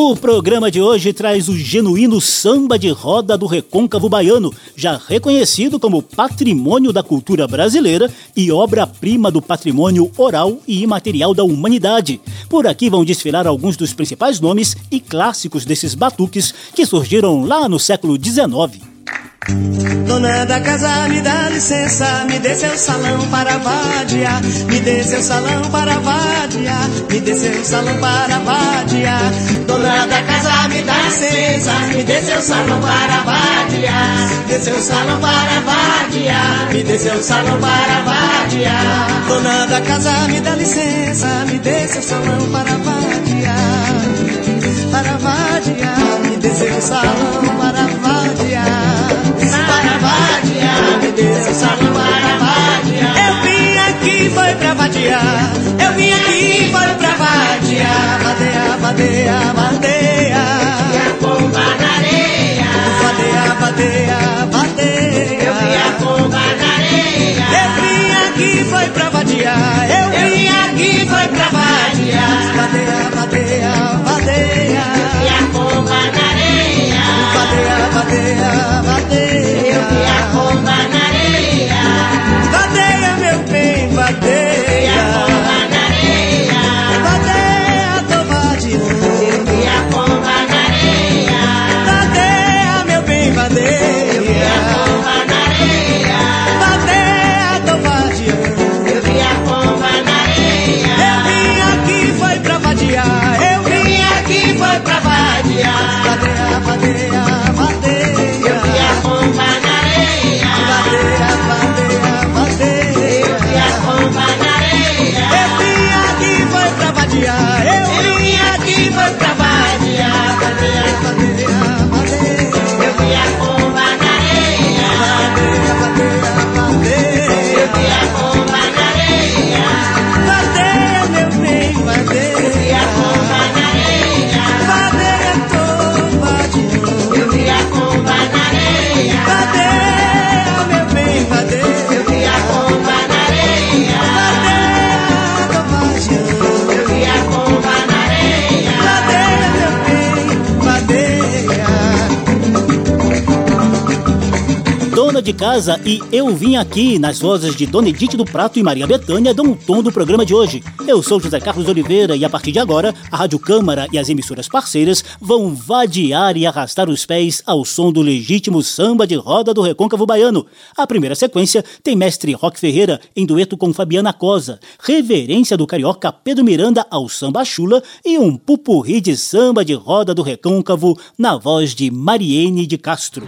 O programa de hoje traz o genuíno samba de roda do recôncavo baiano, já reconhecido como patrimônio da cultura brasileira e obra-prima do patrimônio oral e imaterial da humanidade. Por aqui vão desfilar alguns dos principais nomes e clássicos desses batuques que surgiram lá no século XIX. Dona da casa, me dá licença, me dê seu salão para vadiar, me dê seu salão para vadiar, me dê seu salão para vadiar. Dona da casa, me dá licença, me dê seu salão para vadiar, me dê seu salão para vadiar, me dê seu salão para vadiar. Dona da casa, me dá licença, me dê seu salão para vadiar, para vadiar, me dê seu salão para vadiar para vadiar, me dê seu salão para vadiar. Eu vim aqui foi pra vadiar, eu vim aqui foi pra vadiar. Vadeia, vadeia, vadeia. E a pomba na areia. Vadeia, vadeia, vadeia. Eu vi a pomba na areia. Eu vim aqui foi pra vadiar, eu vim aqui foi pra vadiar. Vadeia, Casa e Eu Vim Aqui, nas vozes de Dona Edith do Prato e Maria Bethânia, dão o tom do programa de hoje. Eu sou José Carlos Oliveira e a partir de agora, a Rádio Câmara e as emissoras parceiras vão vadiar e arrastar os pés ao som do legítimo samba de roda do Recôncavo Baiano. A primeira sequência tem mestre Roque Ferreira em dueto com Fabiana Cosa, reverência do carioca Pedro Miranda ao samba chula e um pupurri de samba de roda do Recôncavo na voz de Mariene de Castro.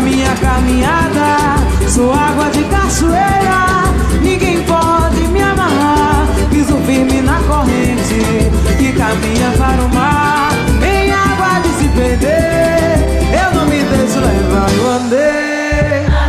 Minha caminhada, sou água de cachoeira Ninguém pode me amarrar, piso firme na corrente Que caminha para o mar, em água de se perder Eu não me deixo levar, eu Andei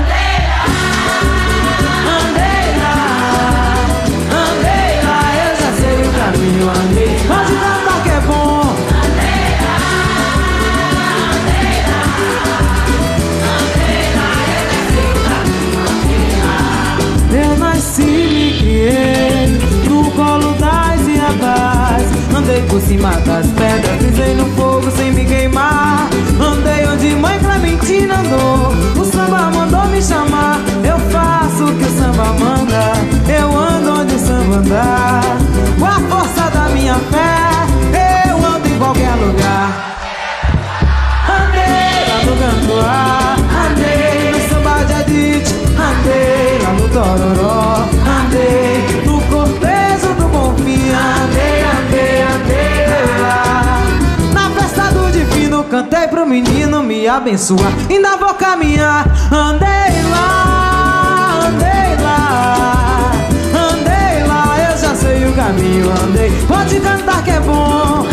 por cima das pedras, pisei no fogo sem me queimar. Andei onde mãe Clementina andou, o samba mandou me chamar. Eu faço o que o samba manda, eu ando onde o samba andar. Com a força da minha fé, eu ando em qualquer lugar. Andei lá no cantoar, andei no samba de Adi, tororó. Andei cantei pro menino me abençoar. Ainda vou caminhar, andei lá, andei lá. Andei lá, eu já sei o caminho, andei. Pode cantar que é bom.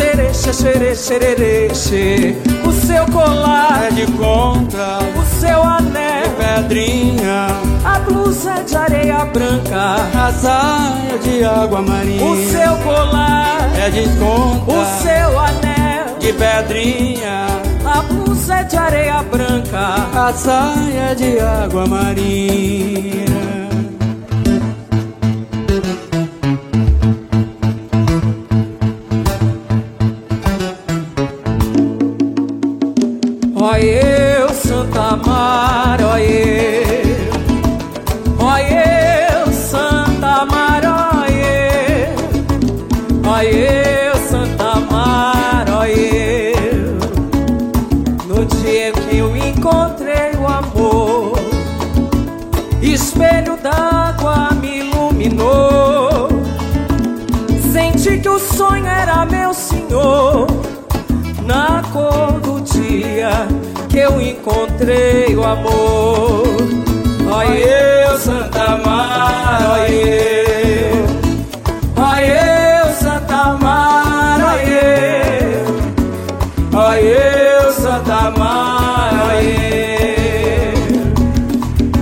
Mar, xerexe, xere, xererexe. O seu colar É de conta, o seu anel, pedrinha, a blusa é de areia branca, a saia de água marinha. o seu colar, é de conta, o seu anel, de pedrinha, a blusa é de areia branca. a saia de água marinha. Que eu encontrei o amor. Ó eu, Santa Mar, ó eu, ó eu, Santa Mar, ó eu, ó eu, Santa Mar, ó eu.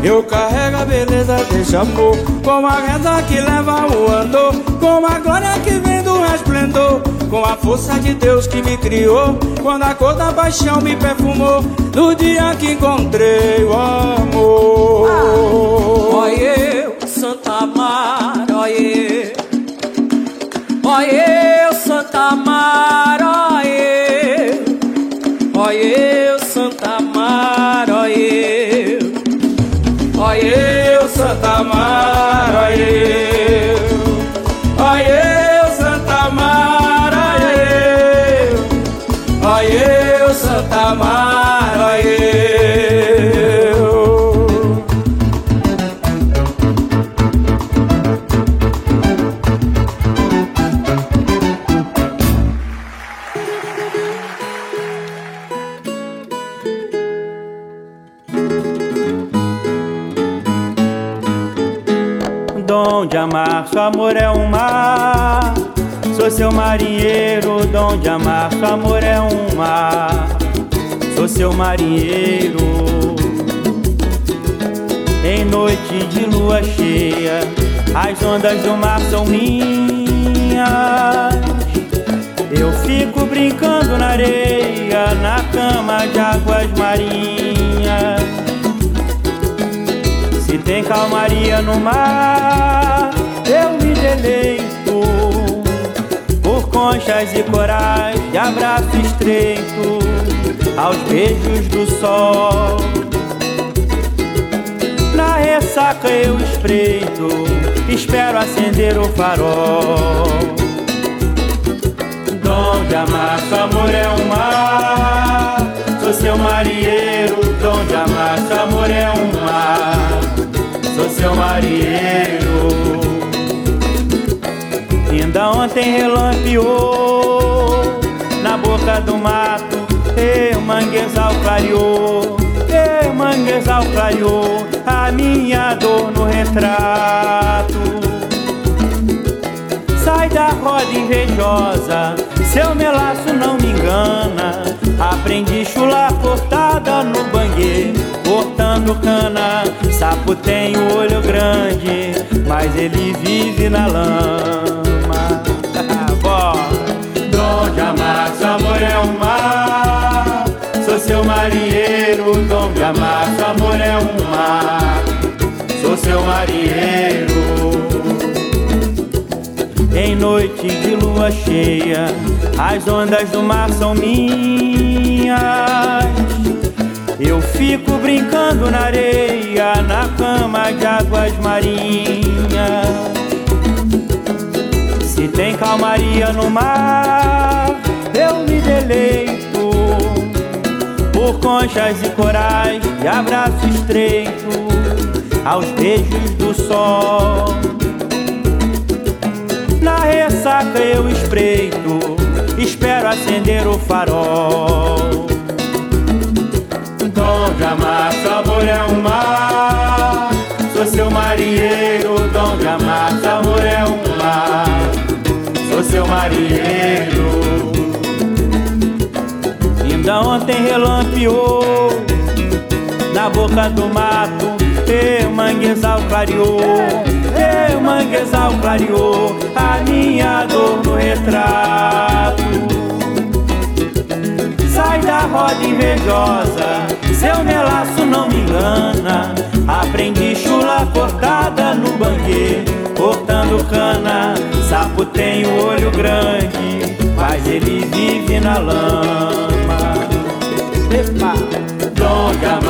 Eu carrego a beleza desse amor, com a reza que leva o andor, com a glória que vem do resplendor, com a força de Deus que me criou, quando a cor da paixão me perfumou, no dia que encontrei o amor. Ó eu, Santa Mar, ó eu, ó eu, Santa Mar, as ondas do mar são minhas. Eu fico brincando na areia, na cama de águas marinhas. Se tem calmaria no mar, eu me deleito por conchas e corais de abraço estreito aos beijos do sol. Ressaca eu espreito, espero acender o farol. Dom de amar, amor é um mar. Sou seu marinheiro, dom de amar, amor é um mar. Sou seu marinheiro. Ainda ontem relampeou na boca do mato, e manguezal clareou, e manguezal clareou minha dor no retrato. Sai da roda invejosa, seu melaço não me engana. Aprendi chula cortada no banguê, cortando cana. Sapo tem o olho grande, mas ele vive na lama. Dom de amar, amor é um mar. Sou seu marinheiro, dom de amar, amor Sou seu marinheiro. Em noite de lua cheia, as ondas do mar são minhas. Eu fico brincando na areia, na cama de águas marinhas. Se tem calmaria no mar, eu me deleito conchas e corais e abraço estreito aos beijos do sol. Na ressaca eu espreito, espero acender o farol. Dom de amar, sabor é um mar. Sou seu marinheiro, dom de amar, sabor é um mar. Sou seu marinheiro. Ainda ontem relampeou na boca do mato, o manguezal clareou, o manguezal clareou a minha dor no retrato. Sai da roda invejosa, seu melaço não me engana. Aprendi chula cortada no banquê, cortando cana. Sapo tem o olho grande, mas ele vive na lama. Epa! Dom de amar, amor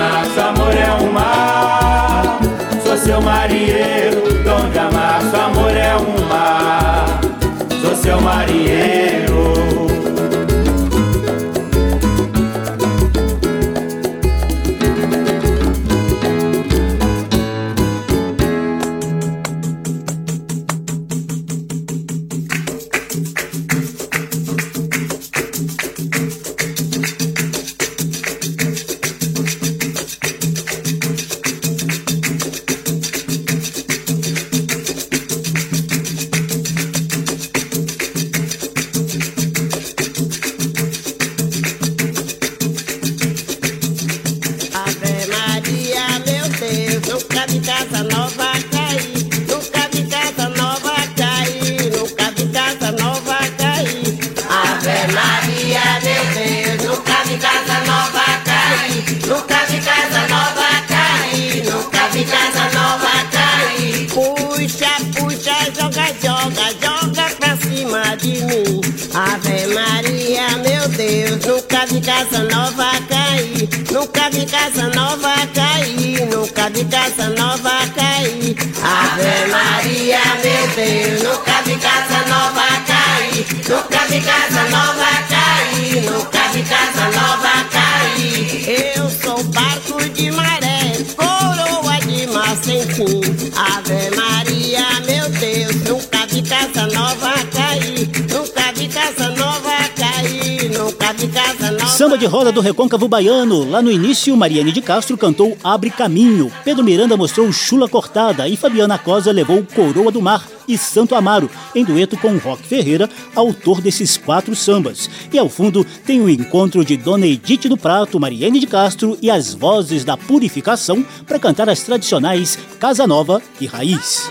de roda do Recôncavo Baiano. Lá no início, Mariane de Castro cantou Abre Caminho. Pedro Miranda mostrou Chula Cortada e Fabiana Cosa levou Coroa do Mar e Santo Amaro, em dueto com Roque Ferreira, autor desses quatro sambas. E ao fundo tem o encontro de Dona Edith do Prato, Mariane de Castro e as vozes da Purificação para cantar as tradicionais Casa Nova e Raiz.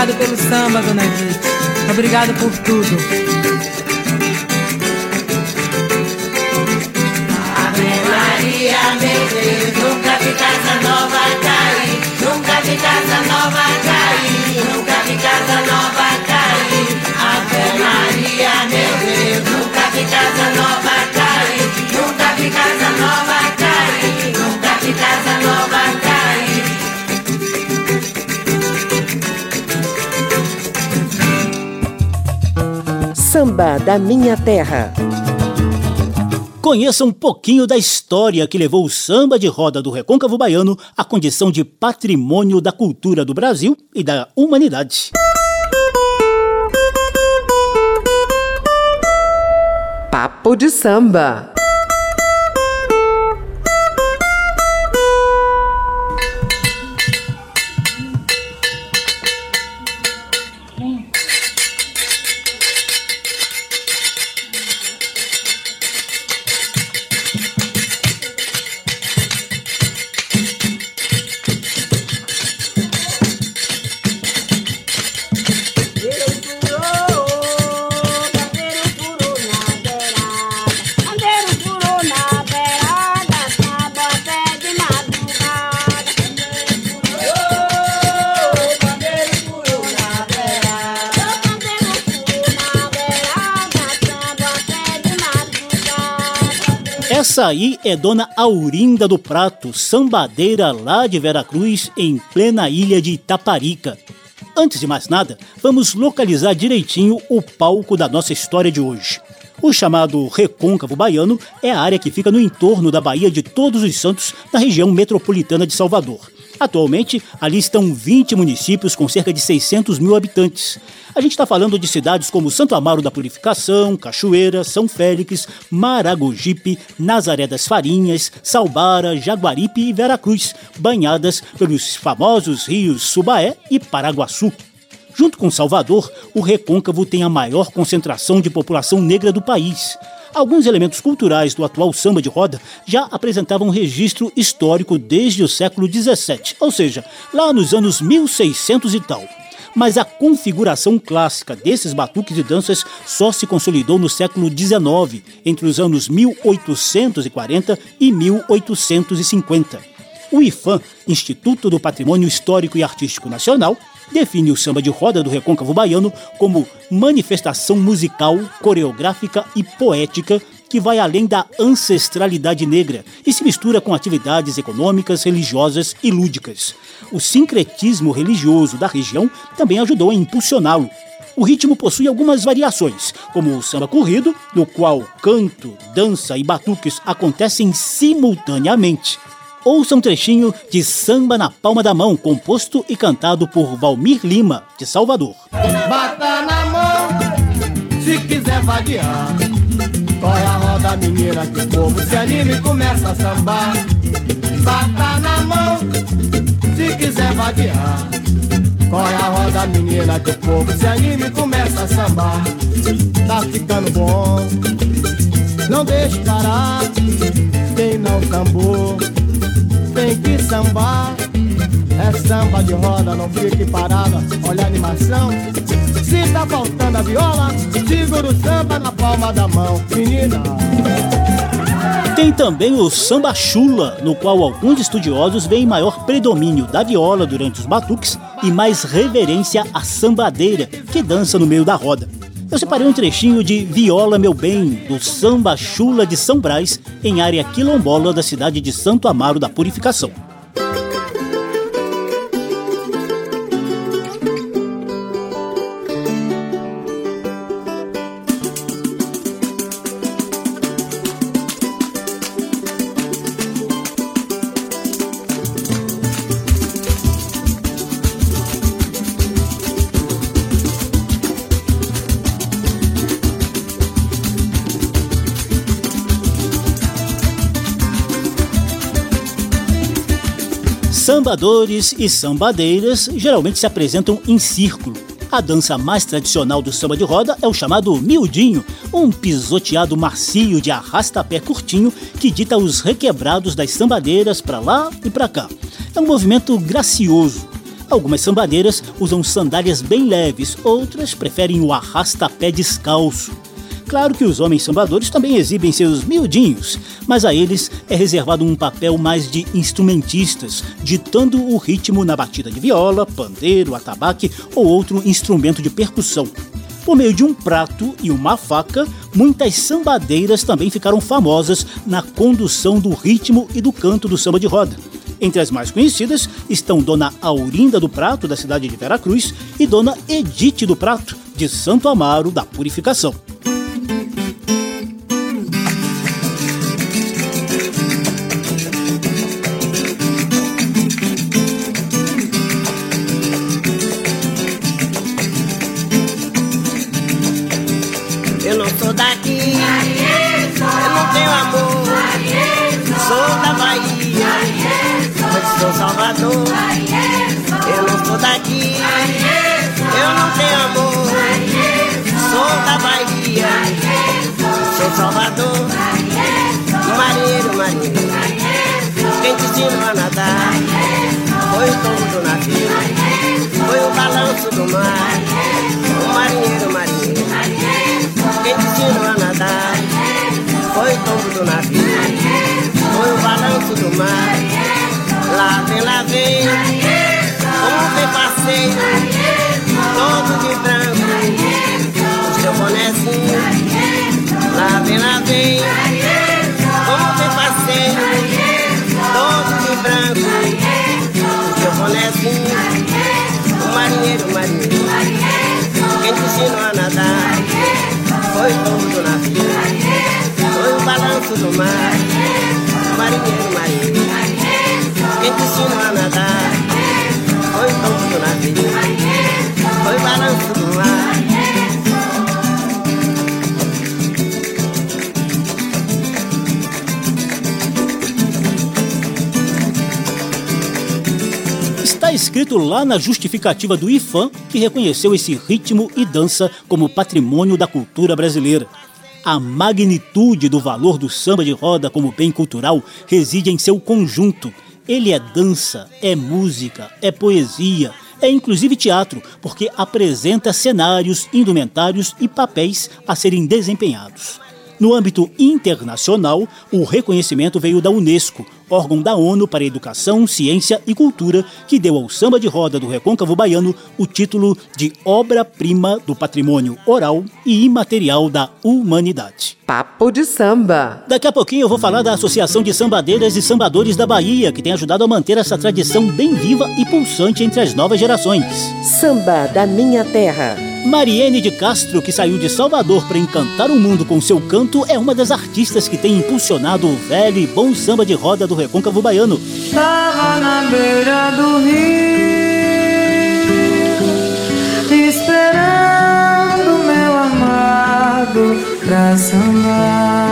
Obrigado pelo samba, dona Edith. Obrigado por tudo. Ave Maria, meu Deus, nunca vi casa nova cair, nunca vi casa nova cair, nunca vi casa nova cair. Ave Maria, meu Deus, nunca vi casa nova cair, nunca vi casa nova cair, Samba da Minha Terra. Conheça um pouquinho da história que levou o samba de roda do recôncavo baiano à condição de patrimônio da cultura do Brasil e da humanidade. Papo de samba. Essa aí é Dona Aurinda do Prato, sambadeira lá de Veracruz, em plena ilha de Itaparica. Antes de mais nada, vamos localizar direitinho o palco da nossa história de hoje. O chamado Recôncavo Baiano é a área que fica no entorno da Baía de Todos os Santos, na região metropolitana de Salvador. Atualmente, ali estão 20 municípios com cerca de 600 mil habitantes. A gente está falando de cidades como Santo Amaro da Purificação, Cachoeira, São Félix, Maragogipe, Nazaré das Farinhas, Salbara, Jaguaripe e Veracruz, banhadas pelos famosos rios Subaé e Paraguaçu. Junto com Salvador, o Recôncavo tem a maior concentração de população negra do país. Alguns elementos culturais do atual samba de roda já apresentavam registro histórico desde o século XVII, ou seja, lá nos anos 1600 e tal. Mas a configuração clássica desses batuques e danças só se consolidou no século XIX, entre os anos 1840 e 1850. O IFAM, Instituto do Patrimônio Histórico e Artístico Nacional, define o samba de roda do recôncavo baiano como manifestação musical, coreográfica e poética que vai além da ancestralidade negra e se mistura com atividades econômicas, religiosas e lúdicas. O sincretismo religioso da região também ajudou a impulsioná-lo. O ritmo possui algumas variações, como o samba corrido, no qual canto, dança e batuques acontecem simultaneamente. Ouça um trechinho de Samba na Palma da Mão, composto e cantado por Valmir Lima, de Salvador. Bata na mão, se quiser vadiar. Corre a roda, menina, que o povo se anima e começa a sambar. Bata na mão, se quiser vadiar. Corre a roda, menina, que o povo se anima e começa a sambar. Tá ficando bom, não deixe parar. Quem não sambou, tem que sambar. É samba de roda, não fique parada, olha a animação. Se tá faltando a viola, segura o samba na palma da mão, menina. Tem também o samba chula, no qual alguns estudiosos veem maior predomínio da viola durante os batuques e mais reverência à sambadeira, que dança no meio da roda. Eu separei um trechinho de Viola Meu Bem, do samba chula de São Brás, em área quilombola da cidade de Santo Amaro da Purificação. Sambadores e sambadeiras geralmente se apresentam em círculo. A dança mais tradicional do samba de roda é o chamado miudinho, um pisoteado macio de arrasta-pé curtinho que dita os requebrados das sambadeiras para lá e para cá. É um movimento gracioso. Algumas sambadeiras usam sandálias bem leves, outras preferem o arrasta-pé descalço. Claro que os homens sambadores também exibem seus miudinhos, mas a eles é reservado um papel mais de instrumentistas, ditando o ritmo na batida de viola, pandeiro, atabaque ou outro instrumento de percussão. Por meio de um prato e uma faca, muitas sambadeiras também ficaram famosas na condução do ritmo e do canto do samba de roda. Entre as mais conhecidas estão Dona Aurinda do Prato, da cidade de Veracruz, e Dona Edite do Prato, de Santo Amaro da Purificação. Nadar? Foi o tombo do navio, foi o balanço do mar. Lá vem, lá vem, como vem passeio, todo de branco, o seu bonezinho. Lá vem, lá vem, como vem passeio, todo de branco, o seu bonezinho. O marinheiro, o marinheiro, quem te ensinou a nadar, foi o tombo do navio, foi o balanço do mar. Marinheiro, marinheiro. Quem te ensinou a nadar Foi tombo do navio Foi balanço do mar Está escrito lá na justificativa do IFAM que reconheceu esse ritmo e dança como patrimônio da cultura brasileira. A magnitude do valor do samba de roda como bem cultural reside em seu conjunto, ele é dança, é música, é poesia, é inclusive teatro, porque apresenta cenários, indumentários e papéis a serem desempenhados. No âmbito internacional, o reconhecimento veio da Unesco, órgão da ONU para Educação, Ciência e Cultura, que deu ao samba de roda do recôncavo baiano o título de obra-prima do patrimônio oral e imaterial da humanidade. Papo de samba. Daqui a pouquinho eu vou falar da Associação de Sambadeiras e Sambadores da Bahia, que tem ajudado a manter essa tradição bem viva e pulsante entre as novas gerações. Samba da minha terra. Mariene de Castro, que saiu de Salvador para encantar o mundo com seu canto, é uma das artistas que tem impulsionado o velho e bom samba de roda do recôncavo baiano. Tava na beira do rio, esperando meu amado pra sambar.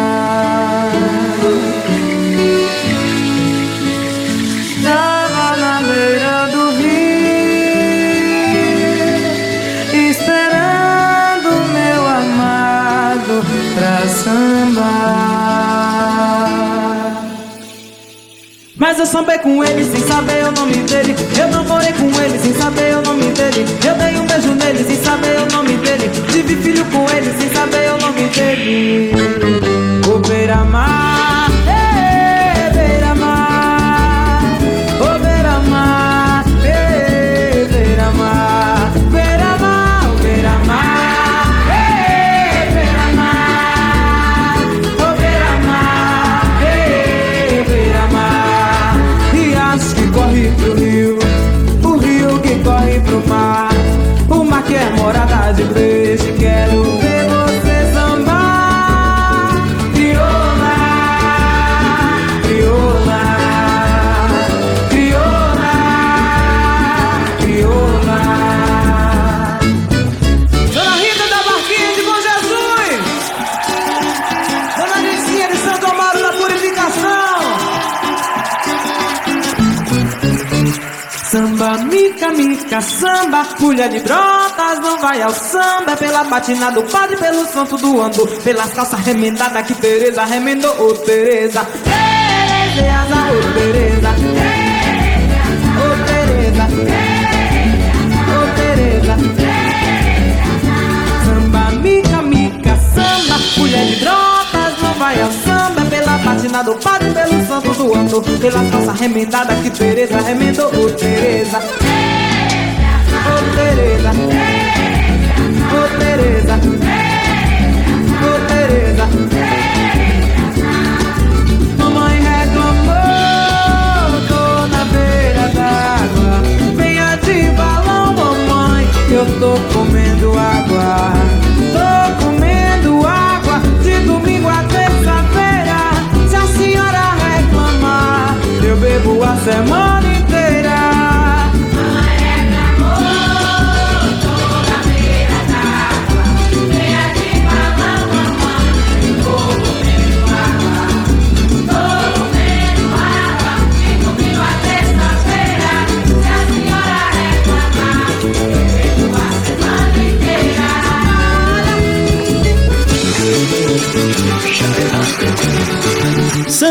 Sambei com ele sem saber o nome dele. Eu namorei com ele sem saber o nome dele. Eu dei um beijo nele sem saber o nome dele. Tive filho com ele sem saber o nome dele. O Beira-Mar, baba, mulher de brotas, não vai ao samba. É pela batina do padre, pelo santo do ando. Pelas calças remendadas que Tereza remendou, ô oh, Tereza. Tereza, ô oh, Tereza. Ô oh, Tereza. Ô oh, Tereza. Tereza. Samba, mica, mica, samba, mulher de brotas, não vai ao samba pela batina do padre pelo santo do ano Pela calça remendada que Tereza remendou, ô oh, Tereza Ô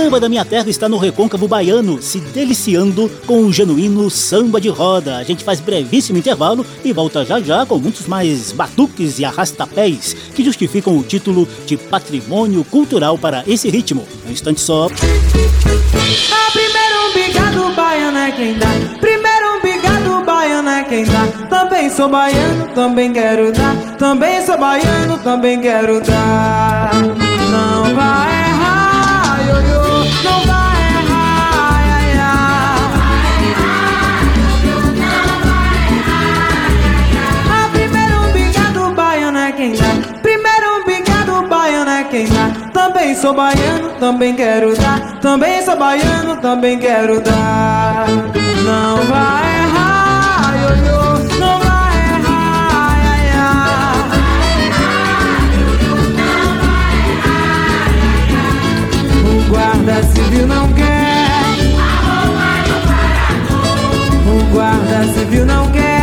Samba da Minha Terra está no Recôncavo Baiano, se deliciando com o genuíno samba de roda. A gente faz brevíssimo intervalo e volta já já com muitos mais batuques e arrastapés que justificam o título de patrimônio cultural para esse ritmo. Um instante só. A umbigado baiano é quem dá. Primeiro baiano é quem dá. Também sou baiano, também quero dar. Também sou baiano, também quero dar. Quem dá. Primeiro umbigado baiano é quem dá. Também sou baiano, também quero dar. Também sou baiano, também quero dar. Não vai errar, ioiô. Não vai guarda civil não quer. O guarda civil não quer.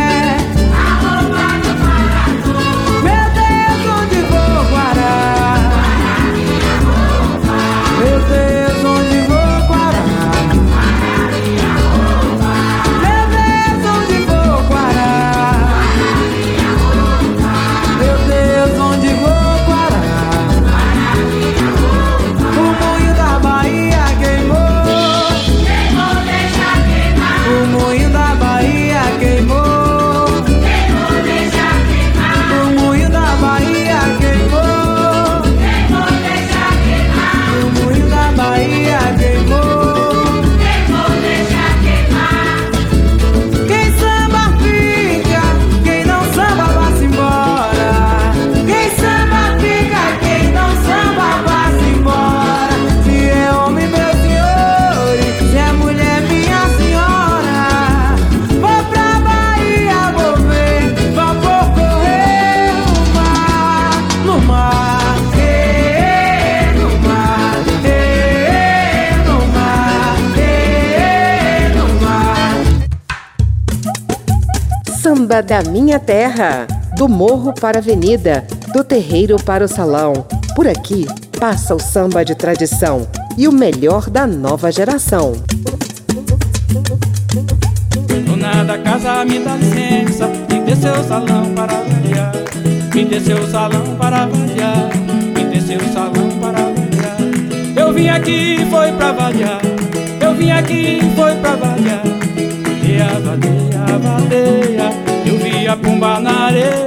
Da Minha Terra. Do morro para a avenida, do terreiro para o salão. Por aqui passa o samba de tradição e o melhor da nova geração. Casa, me dá licença Me dê seu salão para variar Me dê seu salão para variar Me dê seu salão para variar Eu vim aqui, foi pra variar Eu vim aqui, foi pra variar Vadeia, vadeia, vadeia Eu vi a pomba na areia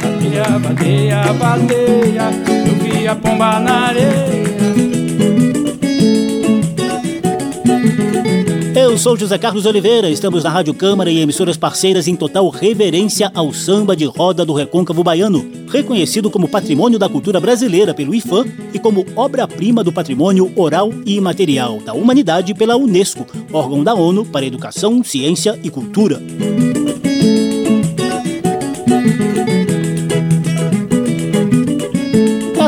Vadeia, vadeia, vadeia Eu vi a pomba na areia Eu sou José Carlos Oliveira, estamos na Rádio Câmara e emissoras parceiras em total reverência ao samba de roda do Recôncavo Baiano, reconhecido como Patrimônio da Cultura Brasileira pelo IFAM e como obra-prima do patrimônio oral e imaterial da humanidade pela Unesco, órgão da ONU para Educação, Ciência e Cultura.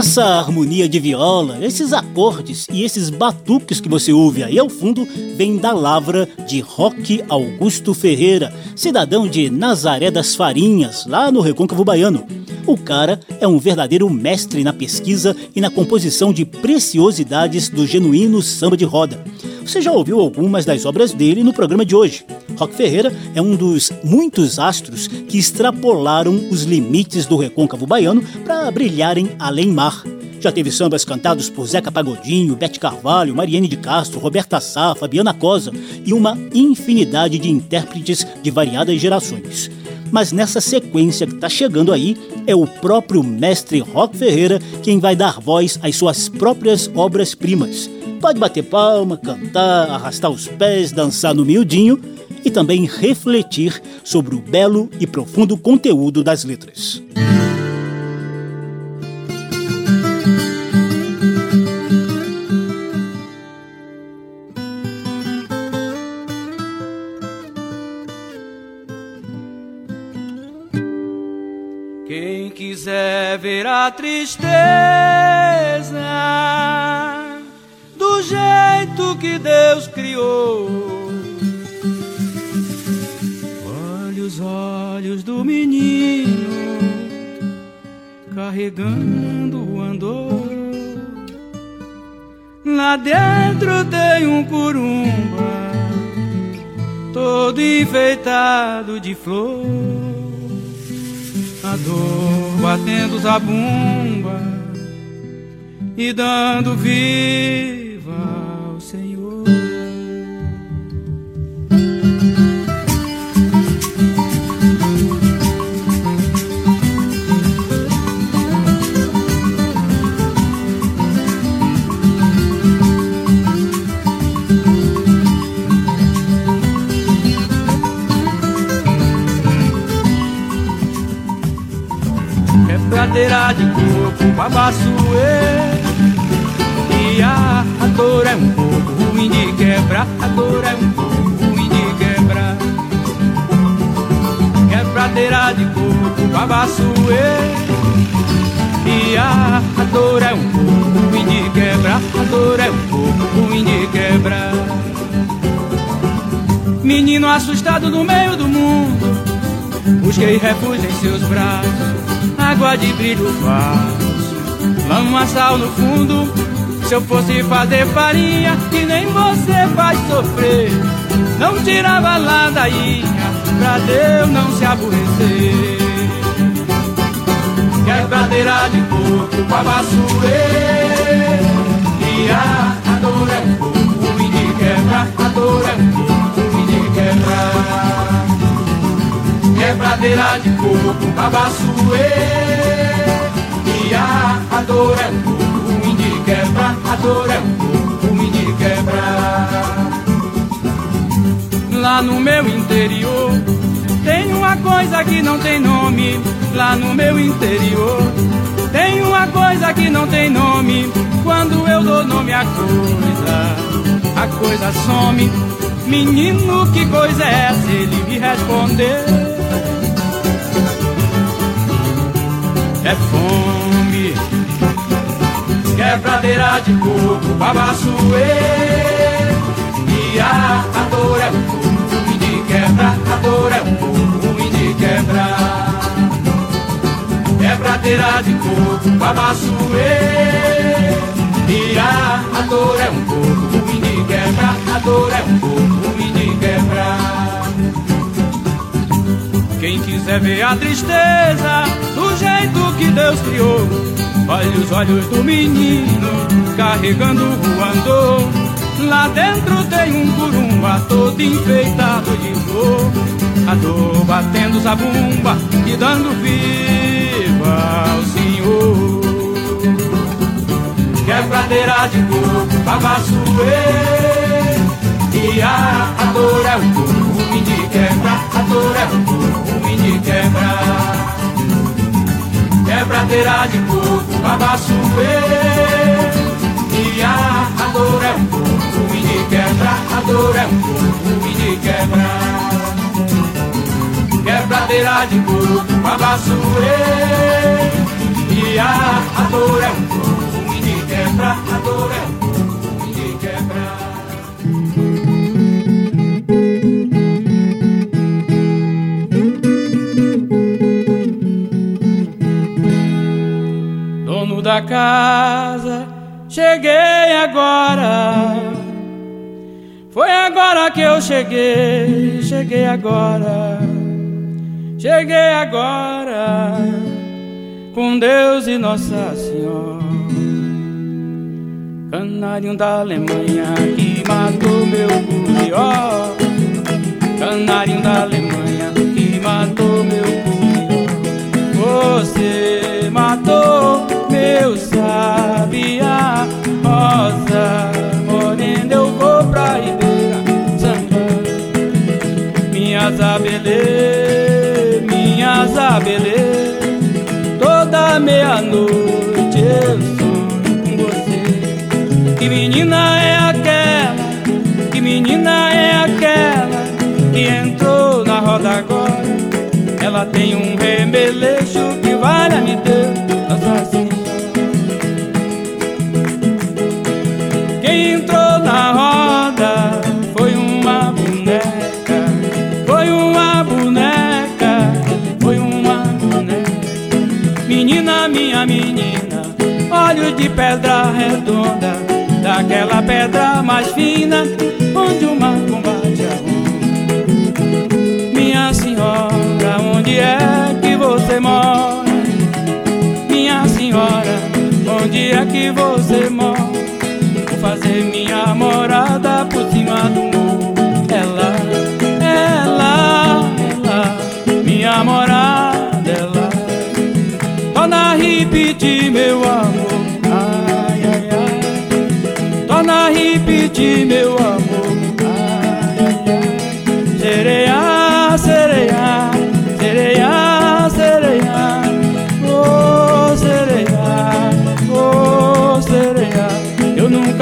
Essa harmonia de viola, esses acordes e esses batuques que você ouve aí ao fundo vem da lavra de Roque Augusto Ferreira, cidadão de Nazaré das Farinhas, lá no Recôncavo Baiano. O cara é um verdadeiro mestre na pesquisa e na composição de preciosidades do genuíno samba de roda. Você já ouviu algumas das obras dele no programa de hoje. Roque Ferreira é um dos muitos astros que extrapolaram os limites do recôncavo baiano para brilharem além mar. Já teve sambas cantados por Zeca Pagodinho, Bete Carvalho, Mariane de Castro, Roberta Sá, Fabiana Cosa e uma infinidade de intérpretes de variadas gerações. Mas nessa sequência que está chegando aí, é o próprio mestre Rock Ferreira quem vai dar voz às suas próprias obras-primas. Pode bater palma, cantar, arrastar os pés, dançar no miudinho e também refletir sobre o belo e profundo conteúdo das letras. Quem quiser ver a tristeza carregando o andor. Lá dentro tem um curumba todo enfeitado de flor a dor batendo zabumba e dando viva Quebradeira de coco, babaçuê E a, a dor é um pouco ruim de quebrar A dor é um pouco ruim de quebrar Quebradeira de coco, babaçuê E a, a dor é um pouco ruim de quebrar A dor é um pouco ruim de quebrar Menino assustado no meio do mundo Busquei refúgio em seus braços Água de brilho falso Lama, sal no fundo. Se eu fosse fazer farinha Que nem você faz sofrer. Não tirava lá da ilha Pra Deus não se aborrecer. Quebradeira de coco, babaçuê E a, a dor é pouco de quebrar A dor é pouco de quebrar Quebradeira de coco, babaçuê E a, a dor é um ruim de quebrar A dor é um ruim de quebrar Lá no meu interior Tem uma coisa que não tem nome. Lá no meu interior Tem uma coisa que não tem nome. Quando eu dou nome à coisa A coisa some. Menino, que coisa é essa? Ele me respondeu é fome. Quebradeira de coco, babaçuê. E a, dor é um pouco ruim de quebra, a dor é um pouco ruim de quebra. Quebradeira de coco, babaçuê. E a, a dor é um pouco ruim de quebra, a dor é um pouco ruim de quebra. Quem quiser ver a tristeza do jeito que Deus criou, olhe os olhos do menino carregando o andor. Lá dentro tem um curumba todo enfeitado de flor, a dor batendo zabumba e dando viva ao Senhor. Quebradeira de coco, babaçuê, e a, dor é um pouco ruim de quebra, a dor é um pouco Quebradeira de coco, babaçuê E a, a dor é um pouco ruim de quebrar A dor é um pouco ruim de quebrar Quebradeira de coco, babaçuê E a, a dor é um pouco ruim de quebrar A dor é um da casa. Cheguei agora. Foi agora que eu cheguei. Cheguei agora. Cheguei agora. Com Deus e Nossa Senhora. Canário da Alemanha que matou meu curió Canário da Alemanha que matou meu curió Você matou meu sabiá Rosa morena eu vou pra Ribeira Samba Minha zabelê, minha zabelê Toda meia-noite eu que menina é aquela? Que menina é aquela que entrou na roda agora? Ela tem um remeleixo que vale me Deus, nossa senhora. Entrou na roda foi uma boneca, foi uma boneca, foi uma boneca. Menina, minha menina, olhos de pedra redonda daquela pedra mais fina onde o mar combate a onda. Minha senhora, onde é que você mora? Minha senhora, onde é que você mora? Fazer minha morada por cima do morro. Ela, ela, ela, minha morada, ela. Torna a repetir, meu amor. repetir meu amor. Sereia, sereia,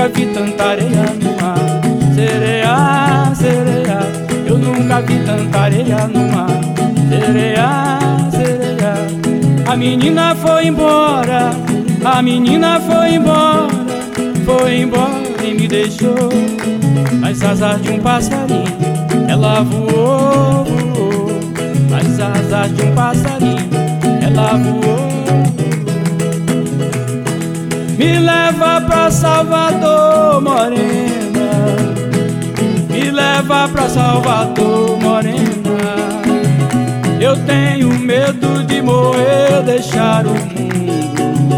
nunca vi tanta areia no mar. Sereia, sereia, eu nunca vi tanta areia no mar. Sereia, sereia. A menina foi embora, a menina foi embora, foi embora e me deixou nas asas de um passarinho. Ela voou, voou nas asas de um passarinho. Ela voou. Me leva pra Salvador, morena. Me leva pra Salvador, morena. Eu tenho medo de morrer, deixar o mundo.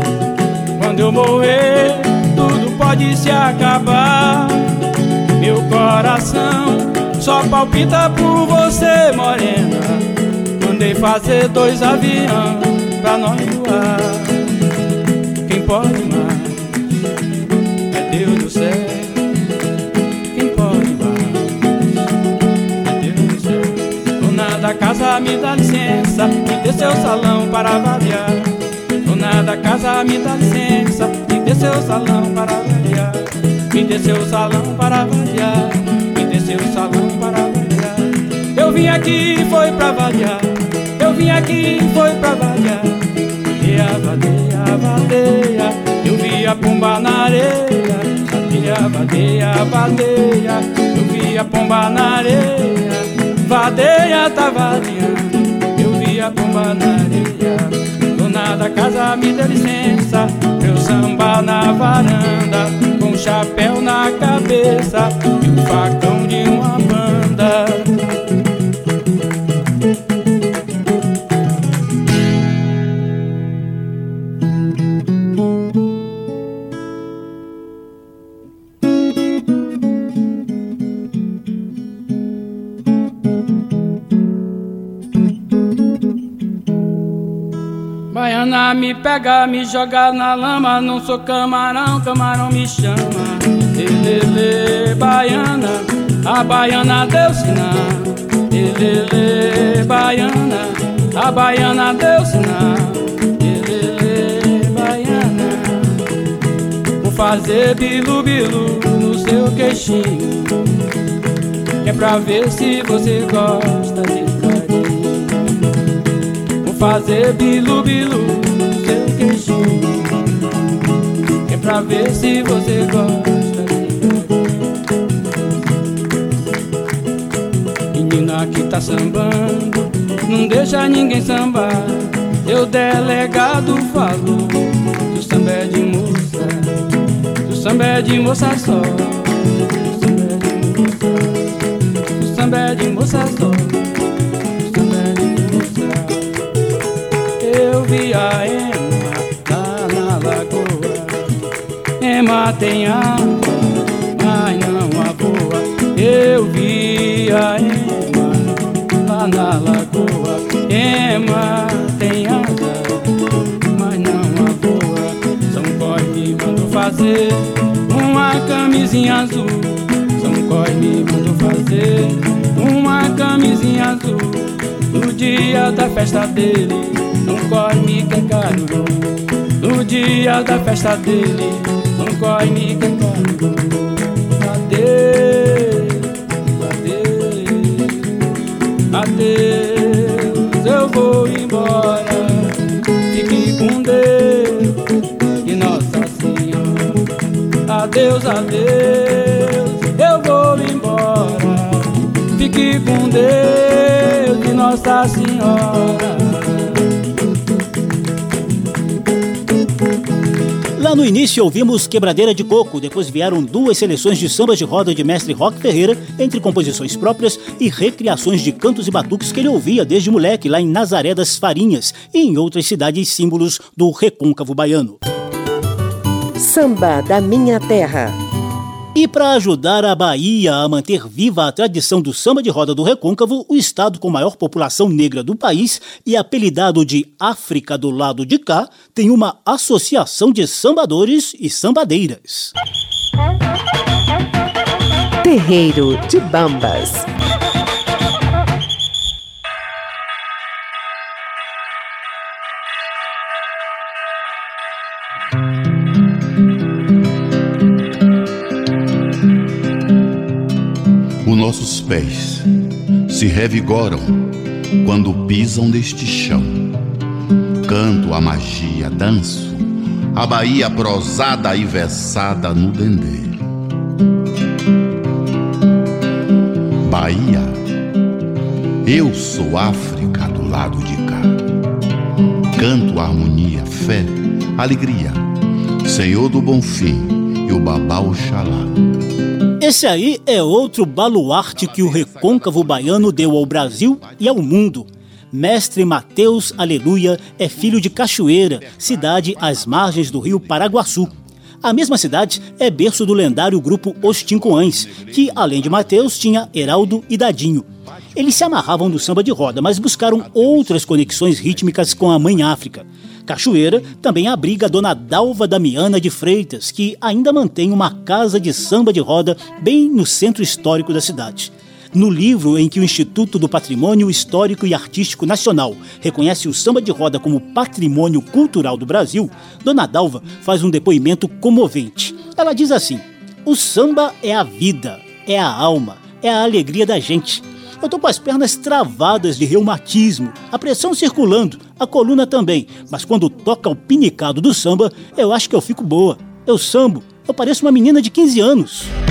Quando eu morrer pode se acabar. Meu coração só palpita por você, morena. Mandei fazer dois aviões pra nós voar. Quem pode mais? Céu. Quem pode mais? É Deus do céu. Dona da casa, me dá licença. Me dê seu salão para avaliar. Dona da casa, me dá licença. Me dê seu salão para avaliar. Me desceu o salão para variar Me desceu o salão para variar Eu vim aqui foi pra variar Eu vim aqui foi pra variar Vadeia, vadeia, vadeia Eu vi a pomba na areia Vadeia, vadeia, Eu vi a pomba na areia Vadeia tá vadeando Eu vi a pomba na areia Dona da casa me dê licença. Eu samba na varanda chapéu na cabeça e o facão me joga na lama, não sou camarão, camarão me chama. Elele, baiana, a baiana deu sinal. Elele, baiana, a baiana deu sinal. Fazer bilu-bilu no seu queixinho. Que é pra ver se você gosta de carinho. Vou fazer bilu-bilu pra ver se você gosta. que tá sambando, não deixa ninguém sambar. Eu delegado falo, do samba é de moça, do samba é de moça só. Do samba é de moça, do samba de moça só. Do samba é de moça. Eu vi a Ema lá na lagoa, Ema tem água, mas não a boa. Eu vi a Ema lá na lagoa. Ema tem água, mas não a boa. São Cosme mandou fazer uma camisinha azul. São Cosme mandou fazer uma camisinha azul. No dia da festa dele, não corre que é caro. No dia da festa dele, corre que é caro. Adeus, adeus, adeus, eu vou embora. Fique com Deus e Nossa Senhora. Adeus, adeus, eu vou embora. Fique com Deus e Nossa Senhora. Lá no início ouvimos Quebradeira de Coco, depois vieram duas seleções de sambas de roda de mestre Rock Ferreira, entre composições próprias e recriações de cantos e batuques que ele ouvia desde moleque lá em Nazaré das Farinhas e em outras cidades símbolos do recôncavo baiano. Samba da Minha Terra. E para ajudar a Bahia a manter viva a tradição do samba de roda do recôncavo, o estado com maior população negra do país e apelidado de África do lado de cá, tem uma associação de sambadores e sambadeiras. Terreiro de Bambas. Os nossos pés se revigoram quando pisam neste chão. Canto a magia, danço a Bahia prosada e versada no dendê. Bahia, eu sou África do lado de cá. Canto harmonia, fé, alegria, Senhor do Bom Fim e o Babá Oxalá. Esse aí é outro baluarte que o recôncavo baiano deu ao Brasil e ao mundo. Mestre Mateus Aleluia é filho de Cachoeira, cidade às margens do rio Paraguaçu. A mesma cidade é berço do lendário grupo Os Tincoães, que, além de Mateus, tinha Heraldo e Dadinho. Eles se amarravam no samba de roda, mas buscaram outras conexões rítmicas com a Mãe África. Cachoeira também abriga a dona Dalva Damiana de Freitas, que ainda mantém uma casa de samba de roda bem no centro histórico da cidade. No livro em que o Instituto do Patrimônio Histórico e Artístico Nacional reconhece o samba de roda como patrimônio cultural do Brasil, Dona Dalva faz um depoimento comovente. Ela diz assim: O samba é a vida, é a alma, é a alegria da gente. Eu tô com as pernas travadas de reumatismo, a pressão circulando, a coluna também, mas quando toca o pinicado do samba, eu acho que eu fico boa. Eu sambo, eu pareço uma menina de 15 anos.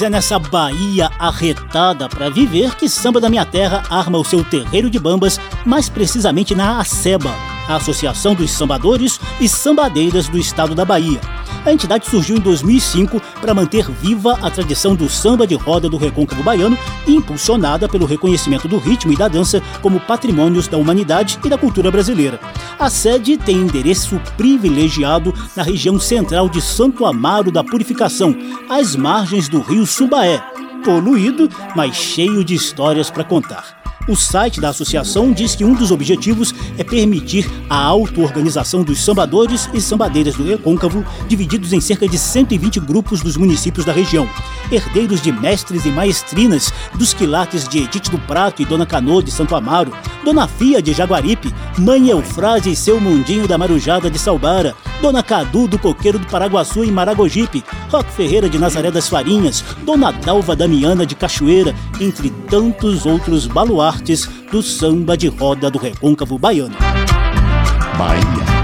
Pois é nessa Bahia arretada para viver que Samba da Minha Terra arma o seu terreiro de bambas, mais precisamente na ACEBA, a Associação dos Sambadores e Sambadeiras do Estado da Bahia. A entidade surgiu em 2005 para manter viva a tradição do samba de roda do recôncavo baiano impulsionada pelo reconhecimento do ritmo e da dança como patrimônios da humanidade e da cultura brasileira. A sede tem endereço privilegiado na região central de Santo Amaro da Purificação, às margens do rio Subaé, poluído, mas cheio de histórias para contar. O site da associação diz que um dos objetivos é permitir a auto-organização dos sambadores e sambadeiras do Recôncavo, divididos em cerca de 120 grupos dos municípios da região. Herdeiros de mestres e maestrinas dos quilates de Edith do Prato e Dona Canoa de Santo Amaro, Dona Fia de Jaguaripe, Mãe Eufrase e seu mundinho da Marujada de Salbara, Dona Cadu do Coqueiro do Paraguaçu em Maragogipe, Roque Ferreira de Nazaré das Farinhas, Dona Dalva Damiana de Cachoeira, entre tantos outros baluartes do samba de roda do recôncavo baiano. Bahia.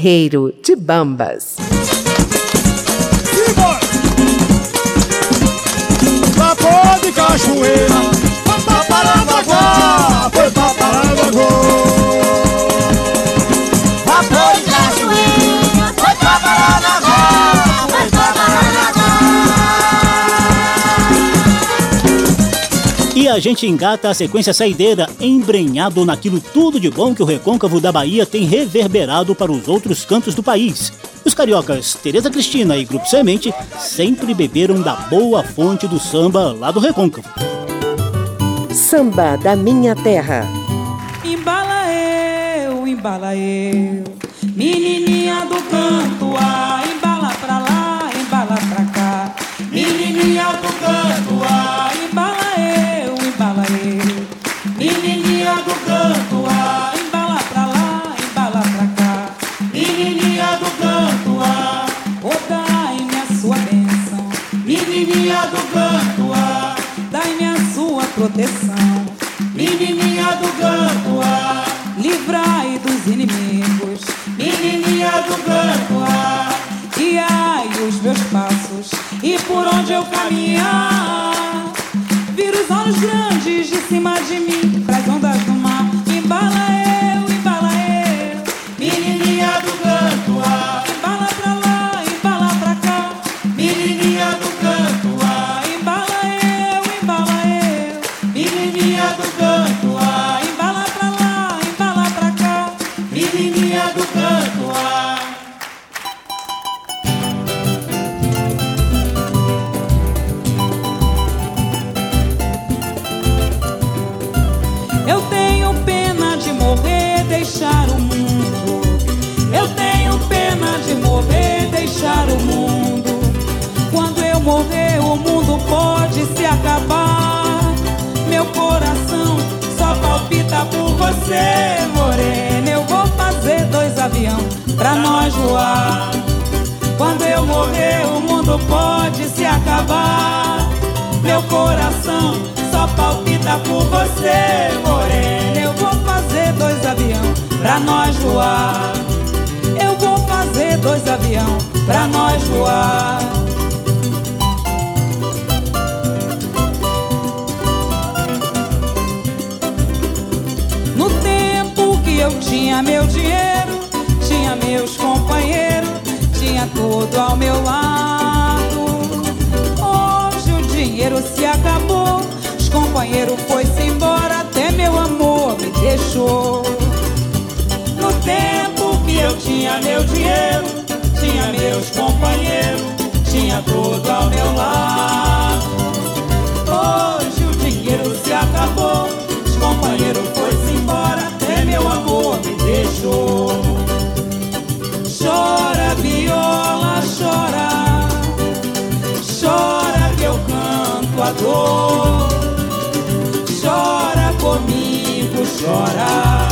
Terreiro de Bambas. Vapor de cachoeira, Paranaguá, foi a gente engata a sequência saideira, embrenhado naquilo tudo de bom que o recôncavo da Bahia tem reverberado para os outros cantos do país. Os cariocas Tereza Cristina e Grupo Semente sempre beberam da boa fonte do samba lá do recôncavo. Samba da Minha Terra. Embala eu, embala eu, menininha do canto A, embala pra lá, embala pra cá. Menininha do canto A, embala proteção. Menininha do canto livrai dos inimigos. Menininha do canto guiai os meus passos e por onde eu caminhar. Vira os olhos grandes de cima de mim, pras ondas do mar. Embala Quando eu morrer, o mundo pode se acabar. Meu coração só palpita por você, morena. Eu vou fazer dois aviões pra nós voar. Eu vou fazer dois aviões pra nós voar. No tempo que eu tinha meu dinheiro, tinha meus companheiros, tinha tudo ao meu lado. Hoje o dinheiro se acabou, os companheiros foi-se embora, até meu amor me deixou. No tempo que eu tinha meu dinheiro, tinha meus companheiros, tinha tudo ao meu lado. acabou, chora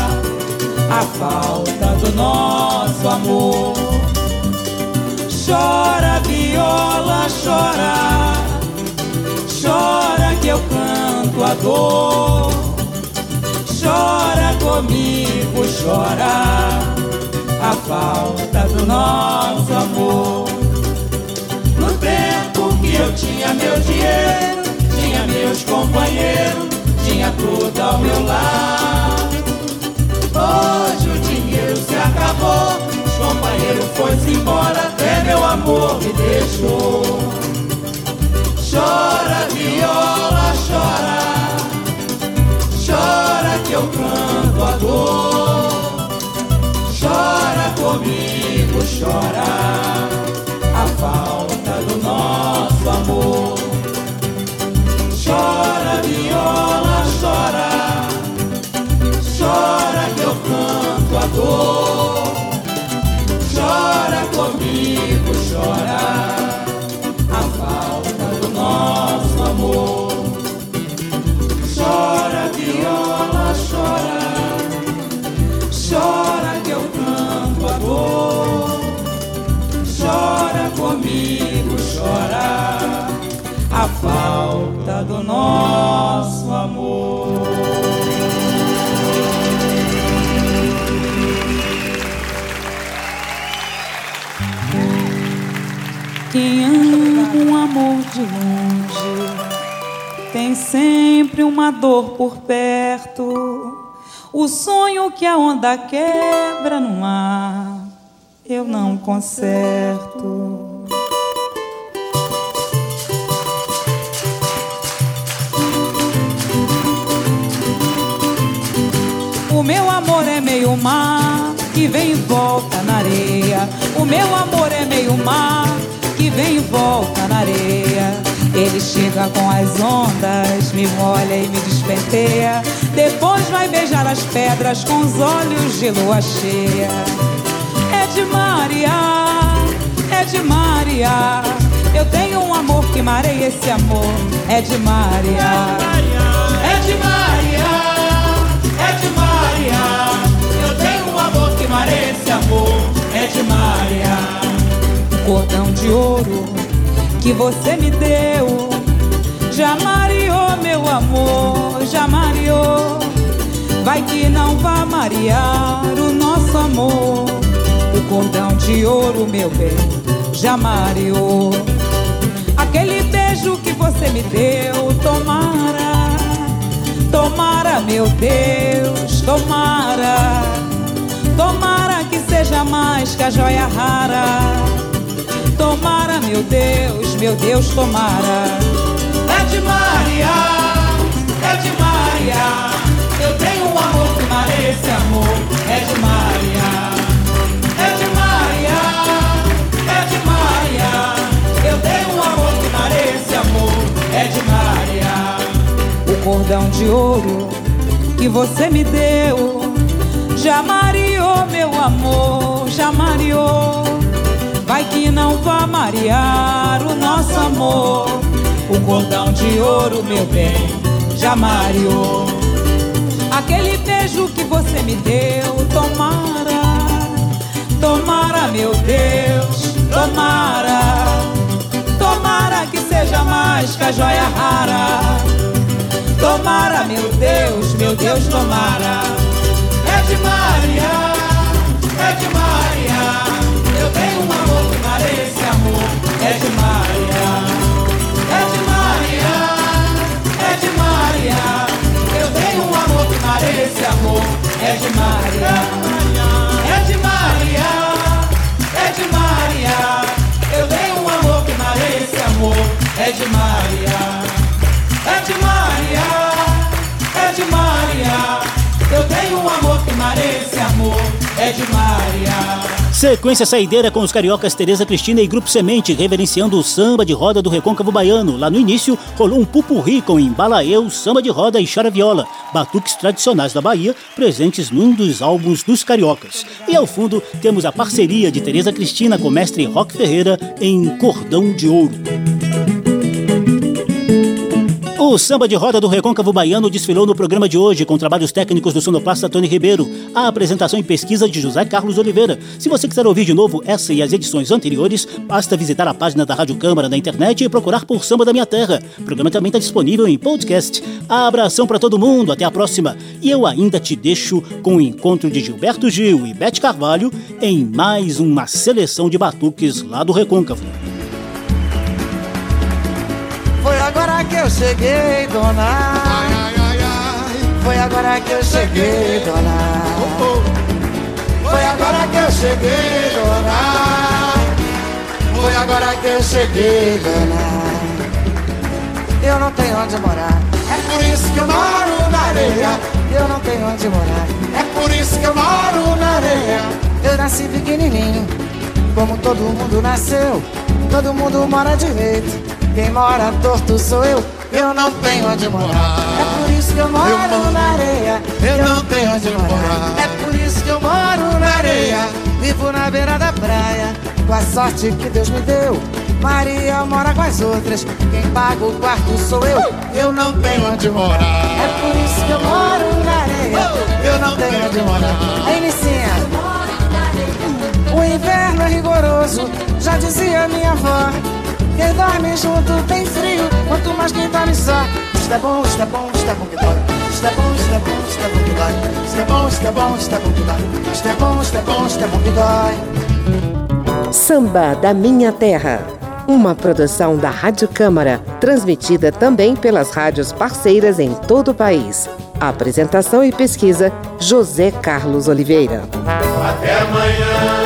a falta do nosso amor. Chora, viola, chora, chora que eu canto a dor. Chora comigo, chora a falta do nosso amor. No tempo que eu tinha meu dinheiro, tinha meus companheiros, tinha tudo ao meu lado. Hoje o dinheiro se acabou, os companheiros foi-se embora, até meu amor me deixou. Chora, viola, chora, chora que eu canto a dor. Chora comigo, chora Chora comigo, chora a falta do nosso amor. Chora, viola, chora, chora que eu canto a dor. Chora comigo, chora a falta do nosso amor. De longe tem sempre uma dor por perto. O sonho que a onda quebra no mar, eu não conserto. O meu amor é meio mar que vem e volta na areia. O meu amor é meio mar vem e volta na areia. Ele chega com as ondas, me molha e me despenteia. Depois vai beijar as pedras com os olhos de lua cheia. É de Maria, é de Maria. Eu tenho um amor que mareia esse amor. É de Maria, É de Maria, é de Maria. Eu tenho um amor que mareia esse amor. É de Maria. Cordão de ouro que você me deu. Já mareou meu amor, já mareou. Vai que não vá marear o nosso amor. O cordão de ouro, meu bem, já mareou. Aquele beijo que você me deu, tomara, tomara, meu Deus, tomara, tomara que seja mais que a joia rara. Tomara, meu Deus, meu Deus, tomara. É de Maria, é de Maria. Eu tenho um amor que mareia esse amor. É de Maria, é de Maria, é de Maria. Eu tenho um amor que mareia esse amor. É de Maria. O cordão de ouro que você me deu já mareou meu amor, já mareou. Vai que não vá marear o nosso amor. O cordão de ouro, meu bem, já mareou. Aquele beijo que você me deu, tomara, tomara, meu Deus, tomara, tomara que seja mais que a joia rara. Tomara, meu Deus, meu Deus, tomara. É de Maria, é de Maria. Eu tenho um amor esse amor. É de Maria, é de Maria, é de Maria. Eu tenho um amor que mareia amor. É de Maria, é de Maria, é de Maria. Eu tenho um amor que mareia amor. É de Maria, é de Maria, é de Maria. Tenho um amor que esse amor. É de Maria. Sequência saideira com os cariocas Tereza Cristina e Grupo Semente, reverenciando o samba de roda do Recôncavo Baiano. Lá no início, rolou um pupurri com embalaeu, samba de roda e chara viola, batuques tradicionais da Bahia, presentes num dos álbuns dos cariocas. E ao fundo, temos a parceria de Tereza Cristina com o mestre Roque Ferreira em Cordão de Ouro. O samba de roda do Recôncavo Baiano desfilou no programa de hoje com trabalhos técnicos do sonoplasta Tony Ribeiro, a apresentação e pesquisa de José Carlos Oliveira. Se você quiser ouvir de novo essa e as edições anteriores, basta visitar a página da Rádio Câmara na internet e procurar por Samba da Minha Terra. O programa também está disponível em podcast. Abração para todo mundo, até a próxima. E eu ainda te deixo com o encontro de Gilberto Gil e Bete Carvalho em mais uma seleção de batuques lá do Recôncavo. Que eu cheguei, dona. Ai, ai, ai, ai. Foi agora que eu cheguei, dona. Foi agora que eu cheguei, dona. Foi agora que eu cheguei, dona. Eu não tenho onde morar. É por isso que eu moro na areia. Eu não tenho onde morar. É por isso que eu moro na areia. Eu nasci pequenininho, como todo mundo nasceu. Todo mundo mora direito. Quem mora torto sou eu, eu não tenho onde morar. É por isso que eu moro eu na areia. Eu não tenho onde morar. É por isso que eu moro na areia. Vivo na beira da praia, com a sorte que Deus me deu. Maria mora com as outras, quem paga o quarto sou eu. Eu não tenho onde morar. É por isso que eu moro na areia. Eu não tenho onde morar. Aí, Nicinha. O inverno é rigoroso, já dizia minha avó. Quem dorme junto tem frio, quanto mais quem dorme só. Isto é bom, isto é bom, isto é bom que dói. É bom, é bom, é bom que dói. É bom, é bom, é bom que dói. É bom, é bom, é bom que dói. Samba da Minha Terra. Uma produção da Rádio Câmara, transmitida também pelas rádios parceiras em todo o país. Apresentação e pesquisa: José Carlos Oliveira. Até amanhã.